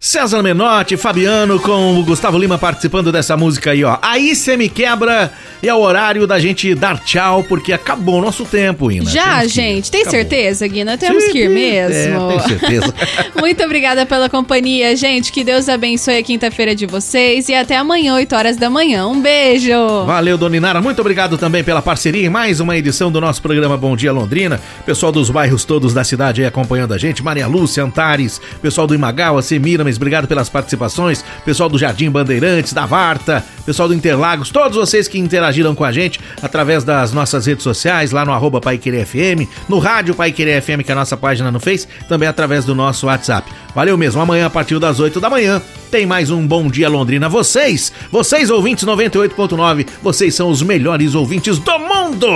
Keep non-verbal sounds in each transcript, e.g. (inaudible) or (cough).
César Menotti, Fabiano com o Gustavo Lima participando dessa música aí, ó. Aí você me quebra e é o horário da gente dar tchau, porque acabou o nosso tempo, Ina. Já, gente. Tem acabou. certeza, Guina? Temos Sim, que ir mesmo. É, tenho certeza. (laughs) Muito obrigada pela companhia, gente. Que Deus abençoe a quinta-feira de vocês e até amanhã, 8 horas da manhã. Um beijo. Valeu, Dona Inara. Muito obrigado também pela parceria em mais uma edição do nosso programa Bom Dia Londrina. Pessoal dos bairros todos da cidade aí acompanhando a gente. Maria Lúcia, Antares, pessoal do Imagawa, Semira, obrigado pelas participações. Pessoal do Jardim Bandeirantes, da Varta, pessoal do Interlagos, todos vocês que interagiram com a gente através das nossas redes sociais, lá no arroba FM, no Rádio Querer FM, que é a nossa página no Face, também através do nosso WhatsApp. Valeu mesmo, amanhã a partir das 8 da manhã tem mais um Bom Dia Londrina. Vocês, vocês ouvintes 98.9, vocês são os melhores ouvintes do mundo!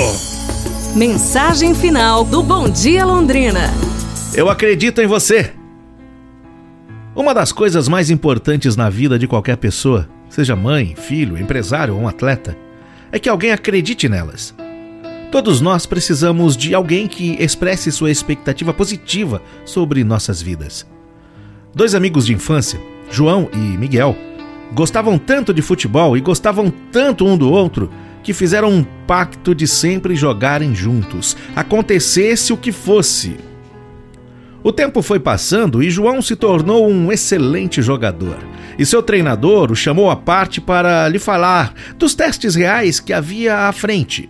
Mensagem final do Bom Dia Londrina. Eu acredito em você. Uma das coisas mais importantes na vida de qualquer pessoa, seja mãe, filho, empresário ou um atleta, é que alguém acredite nelas. Todos nós precisamos de alguém que expresse sua expectativa positiva sobre nossas vidas. Dois amigos de infância, João e Miguel, gostavam tanto de futebol e gostavam tanto um do outro que fizeram um pacto de sempre jogarem juntos, acontecesse o que fosse. O tempo foi passando e João se tornou um excelente jogador. E seu treinador o chamou à parte para lhe falar dos testes reais que havia à frente.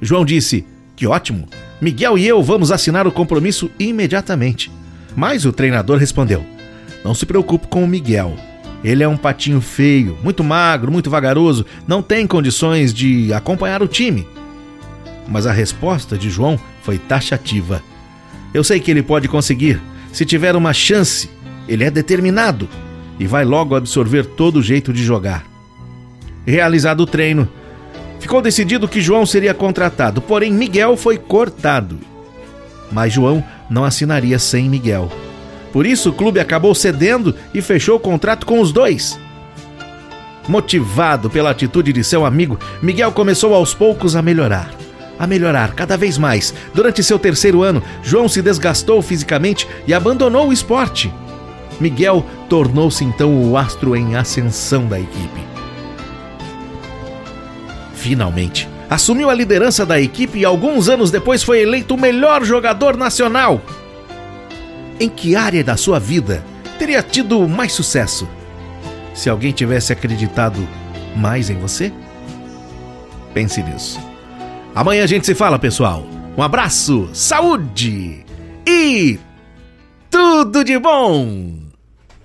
João disse: Que ótimo! Miguel e eu vamos assinar o compromisso imediatamente. Mas o treinador respondeu: Não se preocupe com o Miguel. Ele é um patinho feio, muito magro, muito vagaroso, não tem condições de acompanhar o time. Mas a resposta de João foi taxativa. Eu sei que ele pode conseguir. Se tiver uma chance, ele é determinado e vai logo absorver todo o jeito de jogar. Realizado o treino, ficou decidido que João seria contratado, porém Miguel foi cortado. Mas João não assinaria sem Miguel. Por isso o clube acabou cedendo e fechou o contrato com os dois. Motivado pela atitude de seu amigo, Miguel começou aos poucos a melhorar a melhorar cada vez mais. Durante seu terceiro ano, João se desgastou fisicamente e abandonou o esporte. Miguel tornou-se então o astro em ascensão da equipe. Finalmente, assumiu a liderança da equipe e alguns anos depois foi eleito o melhor jogador nacional. Em que área da sua vida teria tido mais sucesso? Se alguém tivesse acreditado mais em você? Pense nisso. Amanhã a gente se fala, pessoal. Um abraço, saúde e tudo de bom!